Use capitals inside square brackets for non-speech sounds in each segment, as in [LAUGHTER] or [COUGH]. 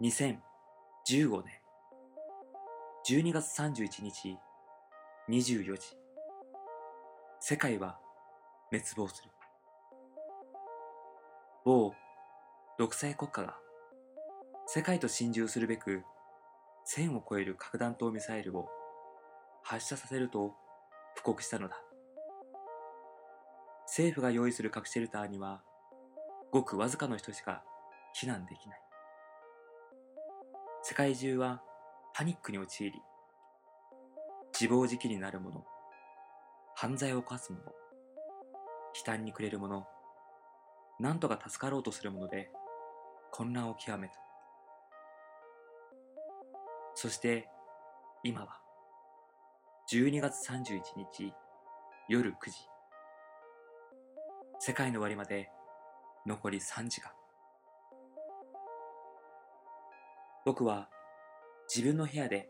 2015年。12月31日24時。世界は滅亡する。某独裁国家が世界と心中するべく1000を超える核弾頭ミサイルを発射させると布告したのだ。政府が用意する核シェルターにはごくわずかの人しか避難できない。世界中はパニックに陥り自暴自棄になる者犯罪を犯す者悲嘆に暮れる者何とか助かろうとする者で混乱を極めた。そして今は12月31日夜9時。世界の終わりまで残り3時間。僕は自分の部屋で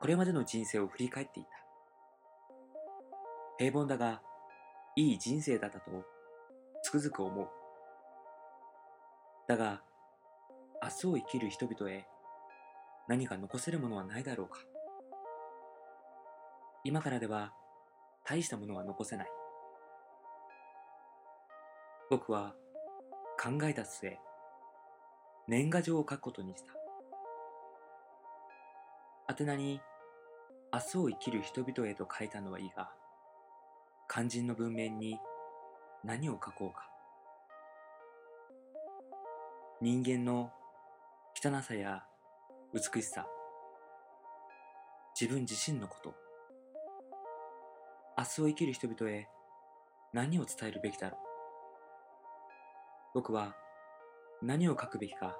これまでの人生を振り返っていた。平凡だがいい人生だったとつくづく思う。だが明日を生きる人々へ何か残せるものはないだろうか。今からでは大したものは残せない。僕は考えた末年賀状を書くことにした。宛名に明日を生きる人々へと書いたのはいいが肝心の文面に何を書こうか。人間の汚さや美しさ自分自身のこと。明日を生きる人々へ何を伝えるべきだろう。僕は何を書くべきか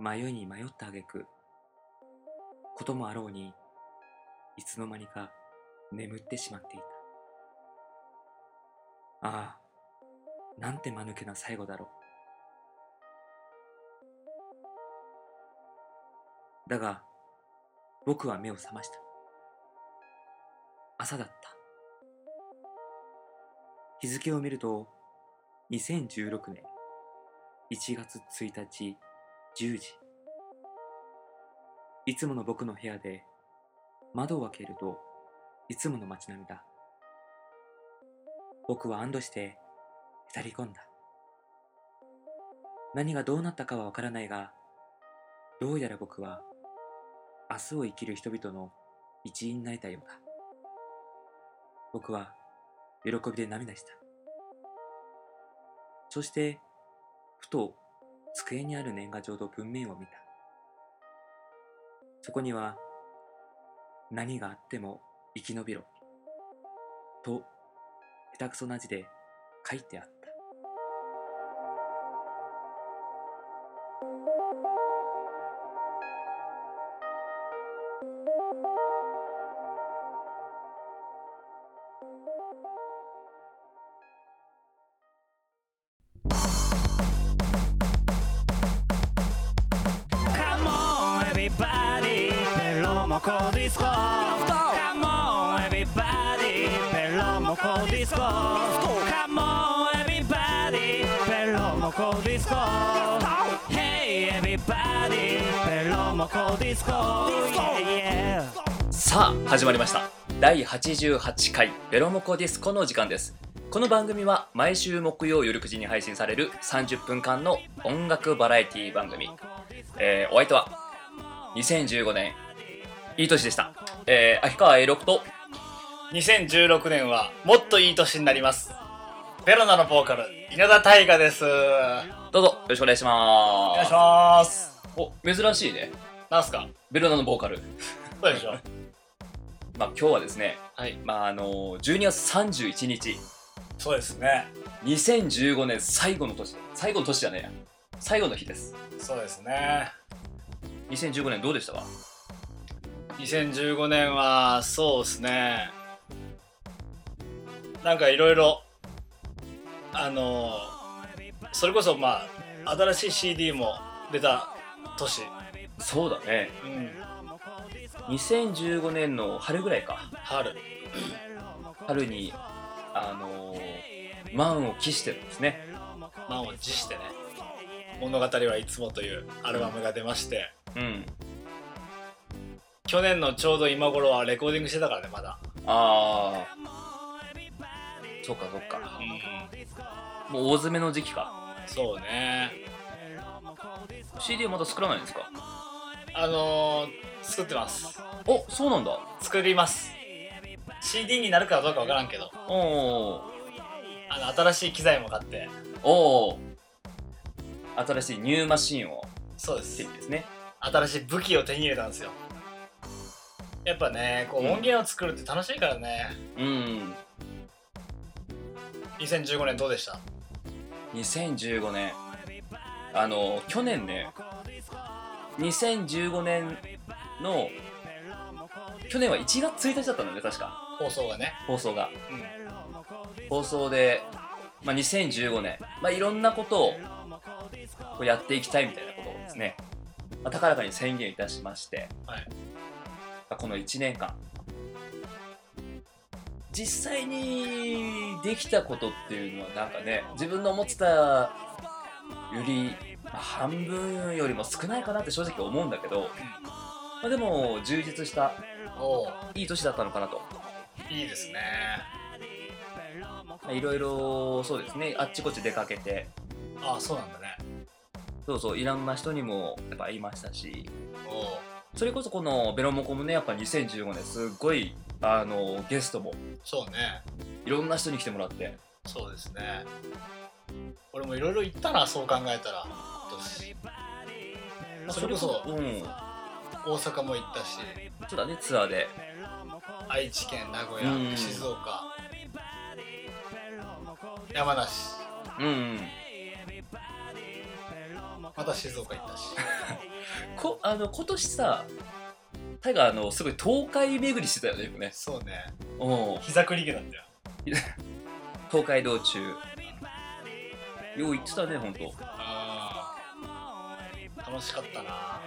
迷いに迷った挙句こともあろうにいつの間にか眠ってしまっていた。ああなんて間抜けな最後だろう。だが僕は目を覚ました。朝だった。日付を見ると2016年1月1日10時。いつもの僕の部屋で窓を開けるといつもの街並みだ。僕は安堵してへたり込んだ。何がどうなったかはわからないがどうやら僕は明日を生きる人々の一員になりたようだ。僕は喜びで涙した。そしてふと机にある年賀状と文面を見た。そこには何があっても生き延びろと下手くそな字で書いてあった。ペロモコディスコ.さあ始まりました。第88回ベロモコディスコの時間です。この番組は毎週木曜夜9時に配信される30分間の音楽バラエティ番組、えーお相手は2015年いい年でした、えー、秋川 A6 と2016年はもっといい年になります。ベロナのボーカル稲田大我です。おどうぞよろしくお願いします。願いします。お珍しいねなんすか？ベルナのボーカル。そうでしょ。[LAUGHS] まあ今日はですねはい。まああの12月31日そうですね。2015年最後の年。最後の年じゃねえや。最後の日です。そうですね。2015年どうでしたか2015年はそうですね。なんかいろいろあのそれこそまあ新しい CD も出た年そうだね。うん。2015年の春ぐらいか。春。春にあのー満を期してるんですね。満を持してね。物語はいつも」というアルバムが出まして。うん。去年のちょうど今頃はレコーディングしてたからねまだ。ああそっかそっか。うん。もう大詰めの時期か。そうね。CD はまだ作らないんですか？あのー、作ってます。おそうなんだ。作ります。CD になるかどうかわからんけど。おおあの新しい機材も買って。おお新しいニューマシンを。そうで手すにですね。新しい武器を手に入れたんですよ。やっぱねこううん音源を作るって楽しいからね、うん。2015年どうでした？2015年。あの去年ね2015年の去年は1月1日だったんだよね確か。放送がね。放送が。うん。放送で、まあ、2015年、まあ、いろんなことをこうやっていきたいみたいなことをですね、まあ、高らかに宣言いたしまして、はい。まあこの1年間。実際にできたことっていうのはなんかね自分の思ってたより、まあ、半分よりも少ないかなって正直思うんだけど、まあ、でも充実したおおいい年だったのかなと。いいですね。まあいろいろそうですね。あっちこっち出かけて。ああそうなんだね。そうそう。いろんな人にもやっぱ会いましたし。それこそこのベロモコもねやっぱ2015年すっごいあのゲストも。そうね。いろんな人に来てもらって。そうですね。俺もいろいろ行ったなそう考えたら今年それこそうん。大阪も行ったし。そうだねツアーで。愛知県名古屋、うん。静岡。山梨。うんうん。また静岡行ったし。[LAUGHS] こあの今年さタイガーあのすごい東海巡りしてたよねよくね。そうね。うん。膝栗毛だったよ。[LAUGHS] 東海道中。よう行ってたねほんと楽しかったな。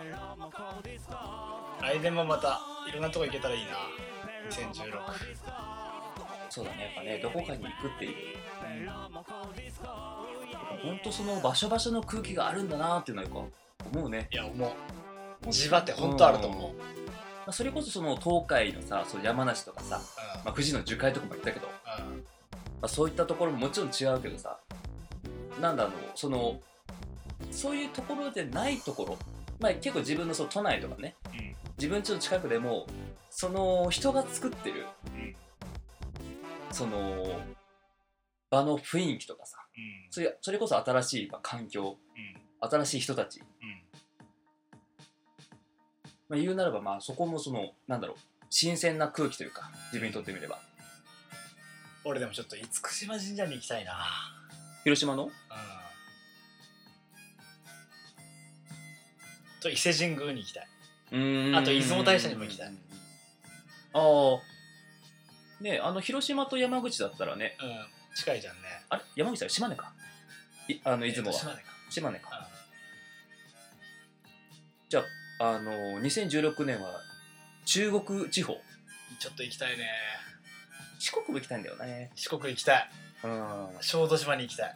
来年もまたいろんなとこ行けたらいいな。2016そうだね。やっぱねどこかに行くっていう。ほんとその場所場所の空気があるんだなっていうのはやっぱ思うね。いや思う。地場って本当あると思う、ん。まあそれこそその東海のさその山梨とかさ、まあ、富士の樹海とかも行ったけど、まうん。うんあ、そういったところももちろん違うけどさなんだろうそのそういうところでないところ、まあ、結構自分のその都内とかね。うん。自分家の近くでもその人が作ってるうん。その場の雰囲気とかさうん。それそれこそ新しいまあ環境うん。新しい人たち、うん。まあ、言うならばまあそこもそのなんだろう新鮮な空気というか自分にとってみれば。俺でもちょっと厳島神社に行きたいな。広島の？うんと伊勢神宮に行きたい。うん。あと出雲大社にも行きたい。ああねあの広島と山口だったらね。うん。近いじゃんね。あれ？山口だよ。島根か。いあの出雲は、えっと島根か。島根か。じゃああの2016年は中国地方。うんちょっと行きたいね。四国も行きたいんだよね。四国行きたい。うん。小豆島に行きたい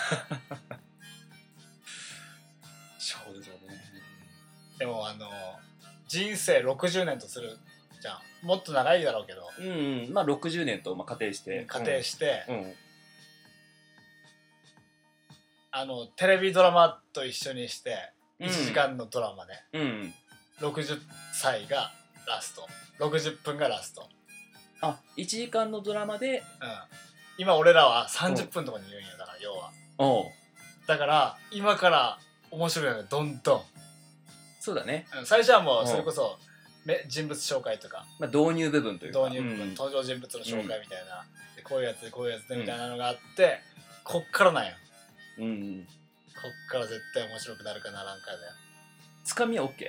[LAUGHS] でもあの人生60年とするじゃん。もっと長いだろうけど。うん、うん、まあ60年とまあ仮定して。仮定して、うん、うん。あのテレビドラマと一緒にしてうん1時間のドラマで、うん60歳がラスト。60分がラスト、あ1時間のドラマで。うん、今俺らは30分とかに言うんよだから要は。おう。だから今から面白いのよどんどん、そうだね、うん、最初はもううん。それこそめ人物紹介とか。まあ、導入部分というか。導入部分、うん。登場人物の紹介みたいな、でこういうやつでこういうやつでみたいなのがあって、こっからなんよ。うんこっから絶対面白くなるかならんかだよつかみは OK い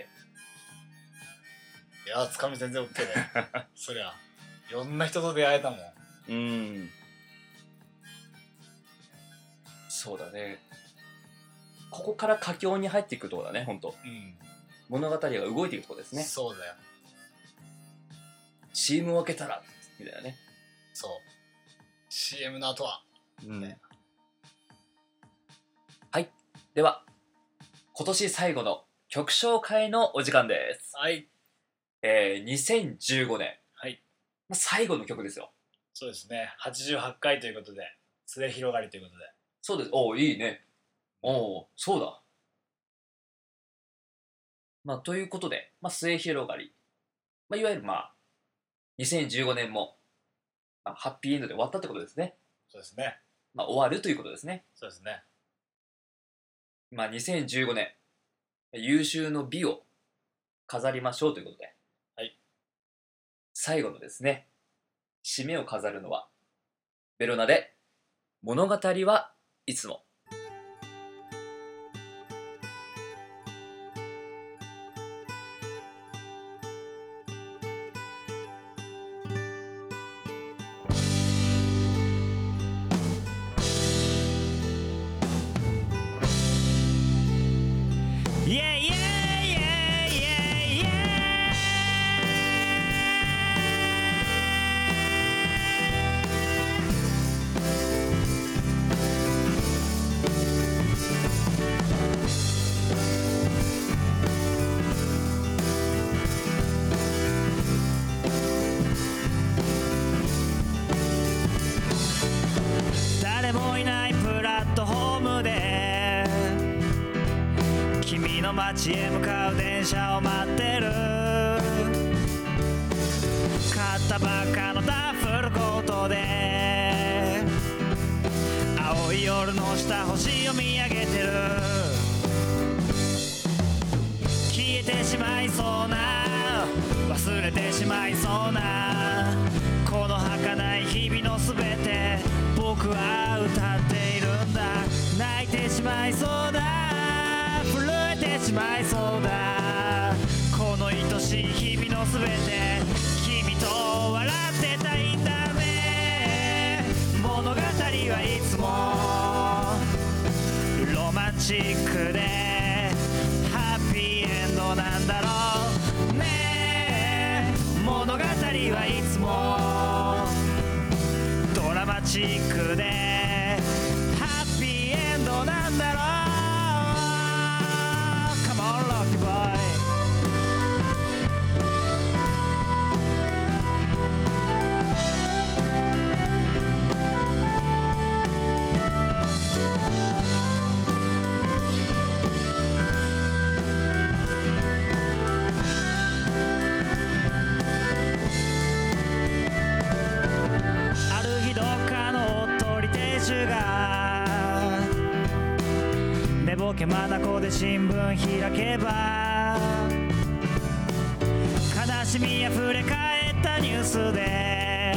やつかみ全然 OK だよ。[LAUGHS] そりゃ。いろんな人と出会えたもん。うん。そうだね。ここから佳境に入っていくところだね本当。うん物語が動いていくところですね。そうだよ。CM を開けたらみたいなね。そう。CM の後は。うん。ねはい。では今年最後の曲紹介のお時間です。はい。えー、2015年、はい。まあ最後の曲ですよ。そうですね。88回ということで末広がりということで。そうです。おお、いいね。おお、そうだ。まあ、ということで、まあ、末広がり。まあ、いわゆるまあ、2015年も、まあ、ハッピーエンドで終わったってことですね。そうですねまあ、終わるということですね。そうですねまあ、2015年、優秀の美を飾りましょうということで、はい。最後のですね、締めを飾るのは、ベロナで、物語はいつも。へ向かう電車を待ってる。買ったばっかのダッフルコートで青い夜の下星を見上げてる。消えてしまいそうなしまいそうだこの愛しい日々のすべて君と笑ってたいんだね物語はいつも。ロマンチックでハッピーエンドなんだろうね。物語はいつも。ドラマチックで。で新聞開けば悲しみあふれ返ったニュースで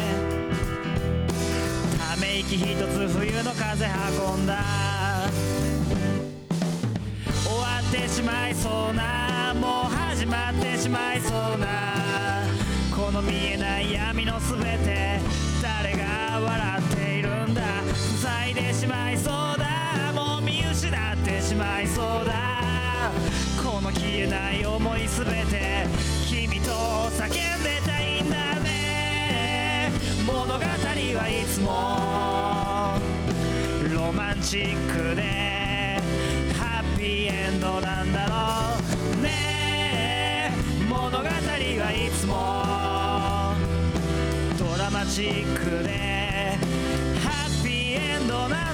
ため息一つ冬の風運んだ。終わってしまいそうなもう始まってしまいそうな。この見えない闇のすべて誰が笑っているんだ。塞いでしまいそうだ。もう見失ってしまいそうだ。この消えない思いすべて君と叫んでたいんだね。物語はいつもロマンチックで。ハッピーエンドなんだろうね。物語はいつもドラマチックで。ハッピーエンドなんだろう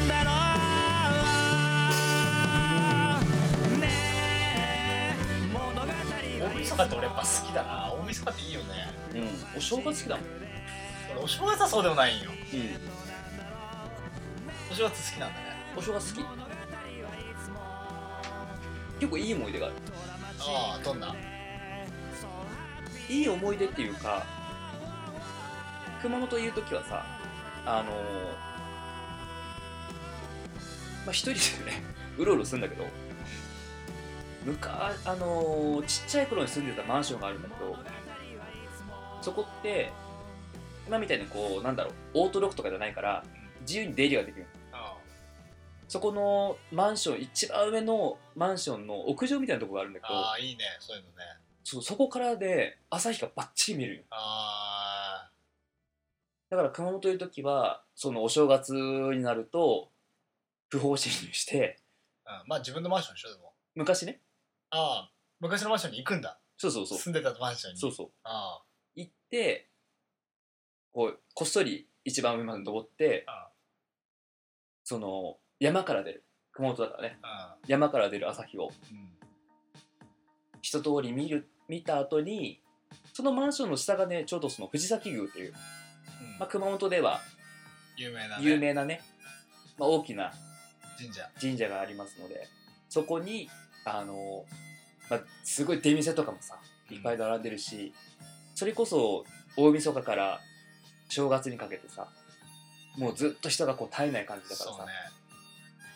は大晦日って俺やっぱ好きだな大晦日っていいよねうん。お正月好きだもん。俺お正月はそうでもないんようん。お正月好きなんだねお正月好き？結構いい思い出がある。ああどんな？いい思い出っていうか、熊本いるときはさ、あのー、まあ一人でね、うろうろするんだけど、むかあのーちっちゃい頃に住んでたマンションがあるんだけど、そこって、今みたいにこう、なんだろう、オートロックとかじゃないから、自由に出入りができる。あそこのマンション、一番上のマンションの屋上みたいなとこがあるんだけど、ああいいねそういうのね。そうそこからで朝日がバッチリ見えるよ。あだから熊本いる時はそのお正月になると不法侵入してあ、うん、まあ自分のマンションでしょでも。昔ねああ昔のマンションに行くんだ。そうそうそう。住んでたマンションに。そうそう。あ行ってこうこっそり一番上まで登ってああ。その山から出る。熊本だからね。ああ。山から出る朝日を。うん。一通り見る見た後にそのマンションの下がねちょうどその藤崎宮っていう、うん。まあ、熊本では有名な、ね、有名なね。まあ、大きな神社。神社がありますのでそこにあの、まあ、すごい出店とかもさいっぱい並んでるし、それこそ大晦日から正月にかけてさもうずっと人がこう絶えない感じだからさそうね。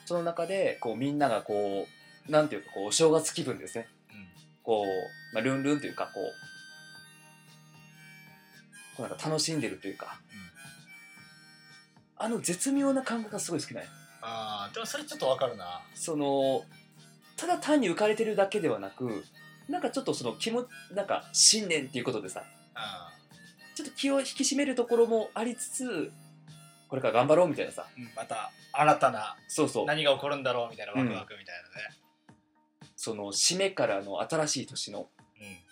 その中でこうみんながこうなんていうかこうお正月気分ですね。うん。こう、まあ、ルンルンというかこうこうなんか楽しんでるというか。あの絶妙な感覚がすごい好きなんよ。ああでもそれちょっとわかるな。そのただ単に浮かれてるだけではなくなんかちょっとその気もなんか信念っていうことでさあちょっと気を引き締めるところもありつつこれから頑張ろうみたいなさ。うんまた新たなそうそう。何が起こるんだろうみたいなワクワクみたいその締めからの新しい年の、なね、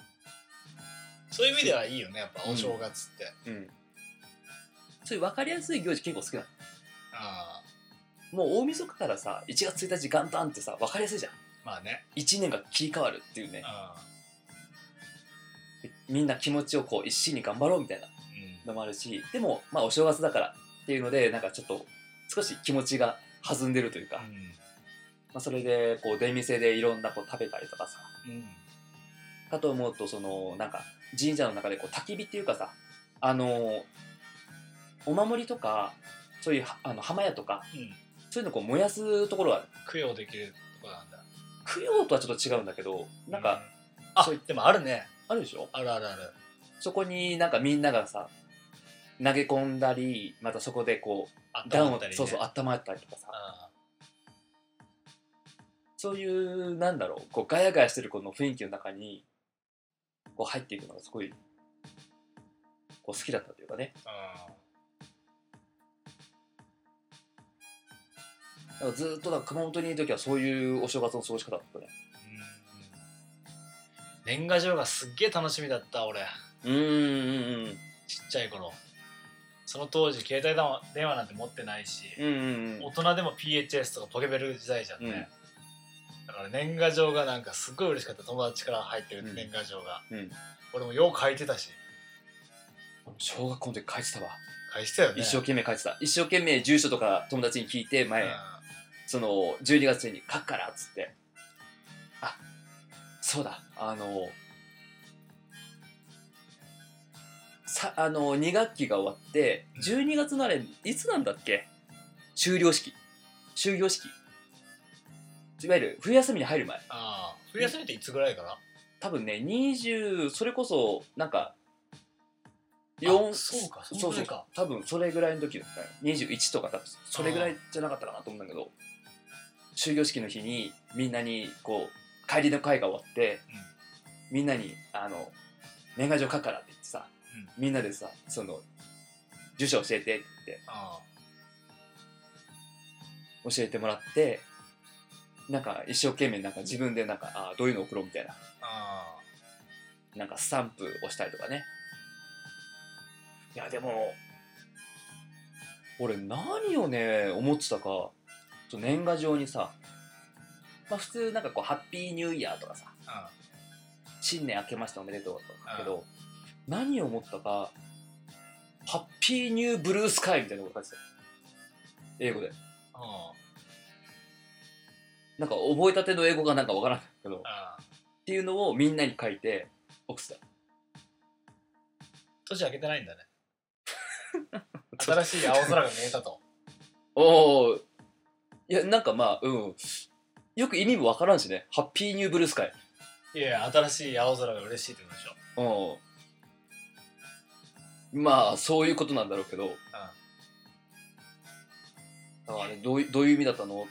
うん、そういう意味ではいいよねやっぱお正月って、うん、そういう分かりやすい行事結構好きなの。ああ。もう大晦日からさ1月1日元旦ってさ分かりやすいじゃんまあね。1年が切り替わるっていうね。みんな気持ちをこう一心に頑張ろうみたいなうん。のもあるしでもまあお正月だからっていうのでなんかちょっと少し気持ちが弾んでるというか、まあ、それでこう出店でいろんなこう食べたりとかさうんうんかと思うとそのなんか神社の中でこう焚き火っていうかさあのお守りとかそういうはあの浜屋とかうん。そういうのこう燃やすところがある。供養できるとこなんだ供養とはちょっと違うんだけどなんか、あ。そういでもあるね。あるでしょ？あるあるある。そこになんかみんながさ投げ込んだりまたそこでこあう暖を、ったりね。そうそう温まったりとかさ。あそういうなんだろうこうガヤガヤしてるこの雰囲気の中にこう入っていくのがすごいこう好きだったというかね。あだからずーっとだ熊本にいる時はそういうお正月の過ごし方だったね。うん。年賀状がすっげえ楽しみだった俺。うんうんうんちっちゃい頃。その当時携帯電話なんて持ってないし、うんうんうん。大人でも PHS とかポケベル時代じゃんね、だから年賀状がなんかすっごい嬉しかった。友達から入ってるうん。年賀状が、うん。俺もよう書いてたし。小学校の時書いてたわ、書いてたよね。一生懸命書いてた。一生懸命住所とか友達に聞いて前、うんその12月に書くからっつって。あそうだ。あのさあの2学期が終わってうん。12月のあれいつなんだっけ？終了式。終業式。いわゆる冬休みに入る前。ああ冬休みっていつぐらいかな？多分ね20それこそなんかあ4そうかそそうそう。多分それぐらいの時だった。よ21とか多分それぐらいじゃなかったかなと思うんだけど終業式の日にみんなにこう帰りの会が終わって、みんなにあの年賀状書くからって言ってさ、みんなでさその住所教えてって言ってあ教えてもらってなんか一生懸命なんか自分でなんかあーどういうの送ろうみたいな。なんかスタンプ押したりとかね。いやでも俺何をね思ってたか年賀状にさ、まあ、普通なんかこう「ハッピーニューイヤー」とかさあ「新年明けましておめでとう」とかだけど何を思ったか「ハッピーニューブルースカイ」みたいなこと書いてた。よ英語で。あなんか覚えたての英語がなんかわからないけどっていうのをみんなに書いて送ってた。年明けてないんだね。[LAUGHS] 新しい青空が見えたと。おおいやなんかまあうん。よく意味もわからんしね。ハッピーニューブルースカイ。いやいや新しい青空が嬉しいってことでしょ。うん。まあそういうことなんだろうけど。だからあれどういどういう意味だったのって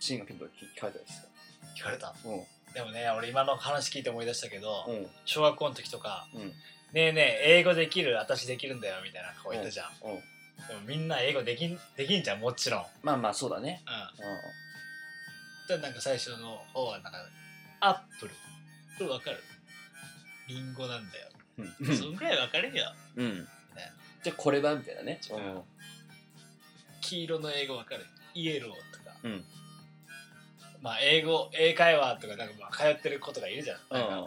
シンがピンと聞聞かれたりして聞かれた？たうん。でもね俺今の話聞いて思い出したけど、うん。小学校の時とかうん「ねえねえ英語できる私できるんだよ」みたいな顔言ったじゃん、うんでもみんな英語できんできんじゃんもちろん。まあまあそうだね。うん。うでなんか最初の方はなんかアップル。これわかる？リンゴなんだよ。うん。そんぐらいわかるよ。うん。ね。じゃあこれはみたいなね。う。ん。黄色の英語わかる？イエローとか。うん。まあ英語英会話とかなんかまあ通ってる子とかいるじゃん、うん。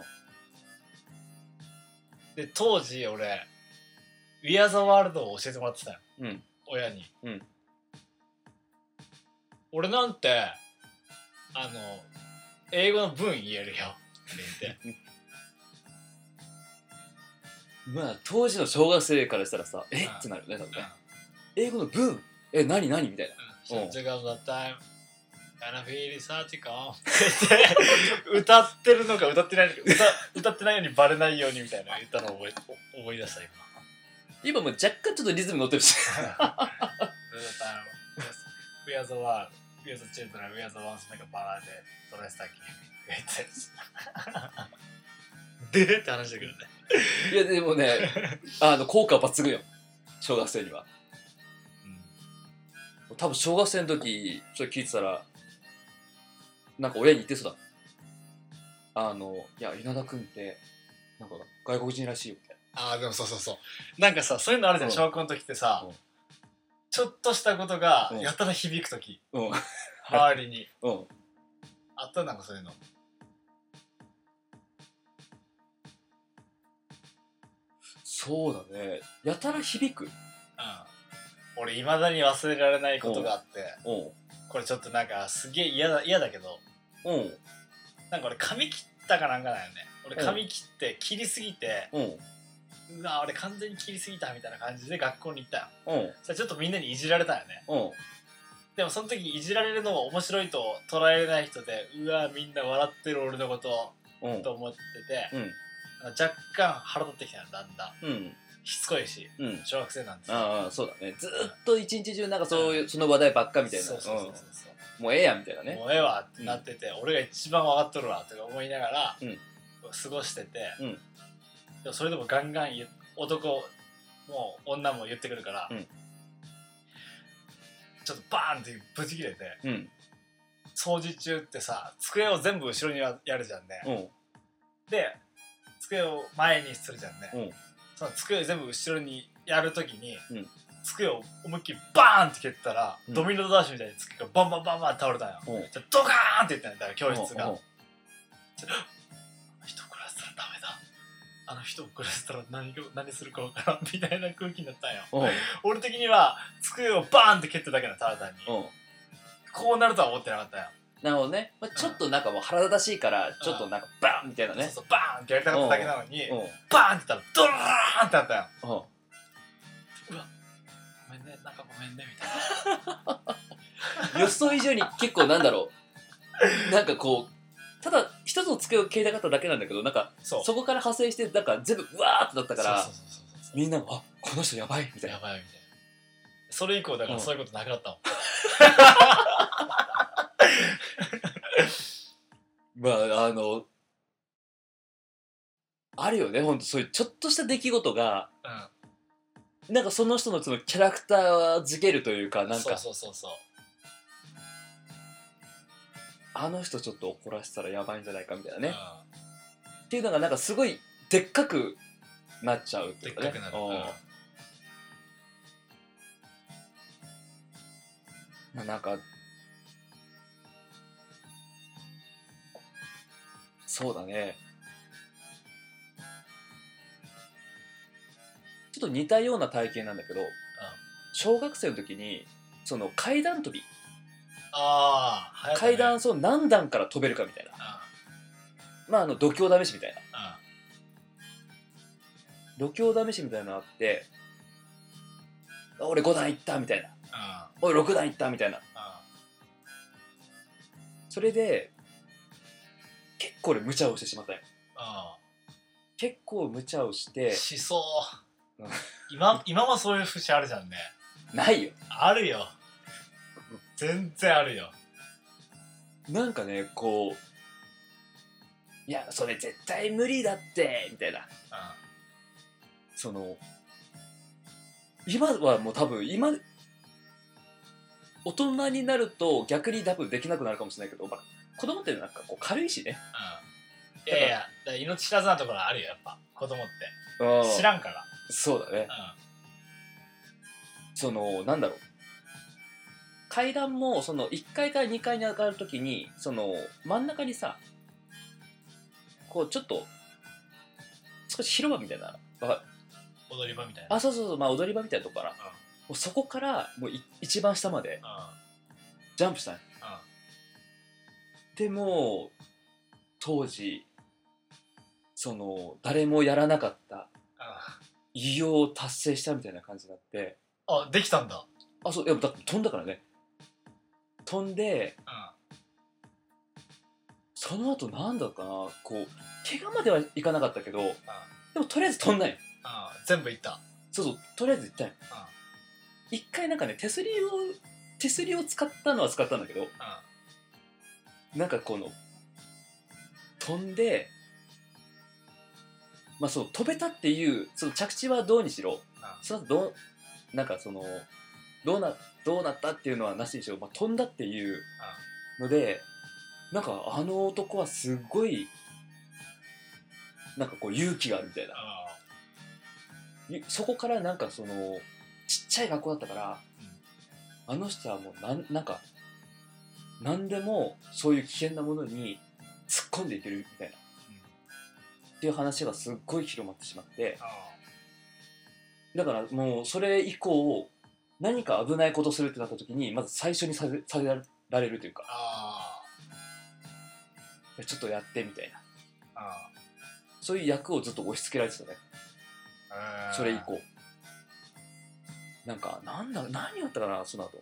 で当時俺「We Are the World」を教えてもらってたようん。親に、うん。俺なんてあの英語の文言えるよ。って言って。[LAUGHS] まあ当時の小学生からしたらさえ？うん。ってなるよね多分ね。うん。英語の文？え何？何？みたいな。うん。うん。Such a good time. I feel such calm って言って。歌ってるのか歌ってないのか歌歌ってないようにバレないようにみたいなの言ったのを覚え思い出した今今もう若干ちょっとリズム乗ってるし. We are the world We are the children We are the ones make a ballad それだけ言ってでって話だけどね。いやでもねあの効果は抜群よ小学生には。多分小学生の時それ聞いてたらなんか親に言ってそうだ。あのいや稲田君ってなんか外国人らしいよああでもそうそうそう。なんかさそういうのあるじゃんうん。小学校の時ってさうん。ちょっとしたことがうん。やたら響く時。なうん。周りに。[LAUGHS] うん。あった？なんかそういうの。そうだね。やたら響く？うん。俺いまだに忘れられないことがあって。うん。これちょっとなんかすげえ嫌だ嫌だけど。うん。なんか俺髪切ったかなんかだよね。俺うん髪切って切りすぎてうんうわ俺完全に切りすぎたみたいな感じで学校に行ったよ。うん。それちょっとみんなにいじられたよね。うん。でもその時いじられるのを面白いと捉えれない人でうわみんな笑ってる俺のことうん。と思ってて、うん。若干腹立ってきたのだんだん。うん。しつこいしうん。小学生なんですよ。ああそうだね。ずーっと一日中なんかそういうその話題ばっかみたいな。そうそうそうそうう。ん。もうええやんみたいなね。もうええわってなってて、俺が一番分かっとるわとか思いながら、うん。過ごしてて、うんでもそれでもガンガン男も女も言ってくるから、うん。ちょっとバーンってブチ切れてうん。掃除中ってさ机を全部後ろにややるじゃんね、うん。で机を前にするじゃんね、うん。その机を全部後ろにやるときに、うん。机を思いっきりバーンって蹴ったら、うん。ドミノダッシュみたいに机がバンバンバンバン倒れたんよ、うん。じゃドカーンって言ったんだよ教室が、うんあの人を暮らしたら何が何するかわからんみたいな空気になったんよ。う。ん俺的には机をバーンって蹴っただけなのただ単に、う。んこうなるとは思ってなかったよ、なるほどね、まあ、ちょっとなんかもう腹立たしいからちょっとなんかバンみたいなね。そうそうバーンってやりたかっただけなのに、う。んバーンって言ったらドラーンってなったよ。う。んうわごめんねなんかごめんねみたいな。予想以上に結構なんだろう。なんかこうただ一つの机を蹴りたかっただけなんだけどなんかそこから派生してなんか全部うわーってなったからみんなが「あこの人やばい」みたいな。やばいみたいな。それ以降だからうん。そういうことなくなったもん、[LAUGHS] まああのあるよねほんとそういうちょっとした出来事がうん。なんかその人のそのキャラクター付けるというかなんか。そうそうそうそうあの人ちょっと怒らせたらやばいんじゃないかみたいなね、うんっていうのがなんかすごいでっかくなっちゃうっていうかね。でっかくなる、うん。なんかそうだね。ちょっと似たような体験なんだけど、小学生の時にその階段跳びああ、階段そう何段から飛べるかみたいな。まああの度胸試しみたいな。度胸試しみたいなのあってあ俺5段いったみたいな。おい6段いったみたいな。それで結構俺無茶をしてしまったよ。結構無茶をしてしそう。うん。今今もそういう節あるじゃんね。ないよ。あるよ全然あるよ。なんかねこういやそれ絶対無理だってみたいな。うその今はもう多分今大人になると逆に多分できなくなるかもしれないけど、まあ、子供ってなんかこう軽いしね。いやいやだから命知らずなところあるよやっぱ。子供って。うん。知らんから。そうだね。うそのなんだろう階段もその1階から2階に上がるときにその真ん中にさこうちょっと少し広場みたいな踊り場みたいな。あそうそうそうまあ踊り場みたいなとこから。もうそこからもうい一番下までうん。ジャンプしたねうん。でも当時その誰もやらなかった偉業を達成したみたいな感じになって。あできたんだ。あそういやだ飛んだからね飛んでうその後なんだかな。こう怪我まではいかなかったけどでもとりあえず飛んだんよ。全部いった。そうそうとりあえず行ったんよ。一回なんかね手すりを手すりを使ったのは使ったんだけどなんかこの飛んでまあそう飛べたっていうその着地はどうにしろその後どうなんかそのどうなどうなったっていうのはなしにしろ、まあ、飛んだっていうのでなんかあの男はすごいなんかこう勇気があるみたいな。ゆそこからなんかそのちっちゃい学校だったから、あの人はもうなんなんか何でもそういう危険なものに突っ込んでいけるみたいな、っていう話がすっごい広まってしまって。だからもうそれ以降何か危ないことするってなった時にまず最初にさせさせられるというか。あちょっとやってみたいな。ああそういう役をずっと押し付けられてたね。あそれ以降。なんかなんだ何やったかなその後。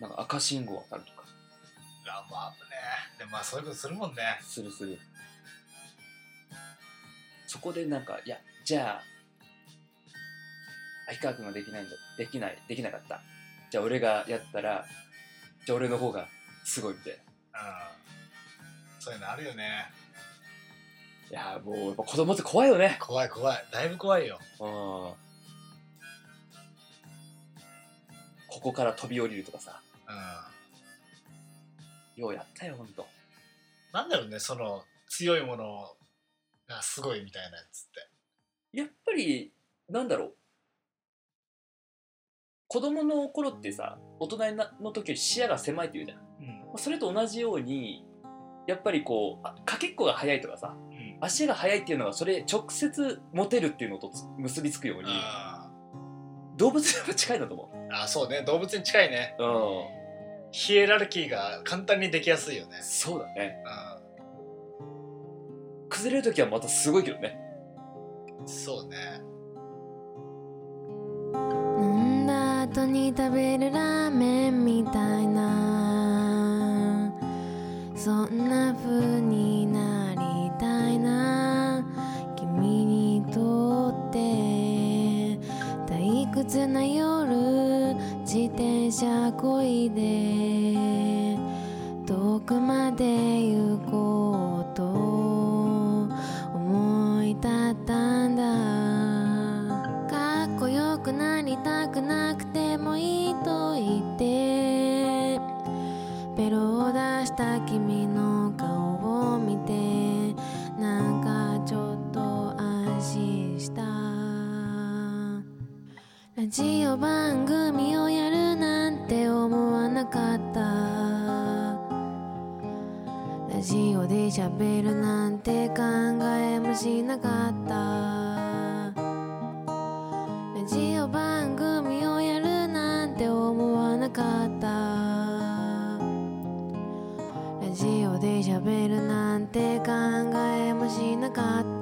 なんか赤信号渡るとか。あまあね。でもまあそういうことするもんね。するする。そこでなんかいやじゃあ相川君ができないんだ。できない。できなかった。じゃあ俺がやったらじゃあ俺の方がすごいみたいな。うんそういうのあるよね。いやもうやっぱ子供って怖いよね。怖い怖い。だいぶ怖いよ。うん。ここから飛び降りるとかさ。うん。ようやったよほんと。なんだろうねその強いものがすごいみたいなやつって。やっぱりなんだろう子供の頃ってさ大人の時より視野が狭いって言うじゃん。うん。それと同じようにやっぱりこうあかけっこが速いとかさうん。足が速いっていうのがそれ直接モテるっていうのとつ結びつくようにあ動物に近いんだと思ーあそうね。動物に近いね。ううん。ヒエラルキーが簡単にできやすいよね。そうだね。う崩れる時はまたすごいけどね。んそうねだ後に食べるラ考えもしなかった。ラジオ番組をやるなんて思わなかった。ラジオで喋るなんて考えもしなかった。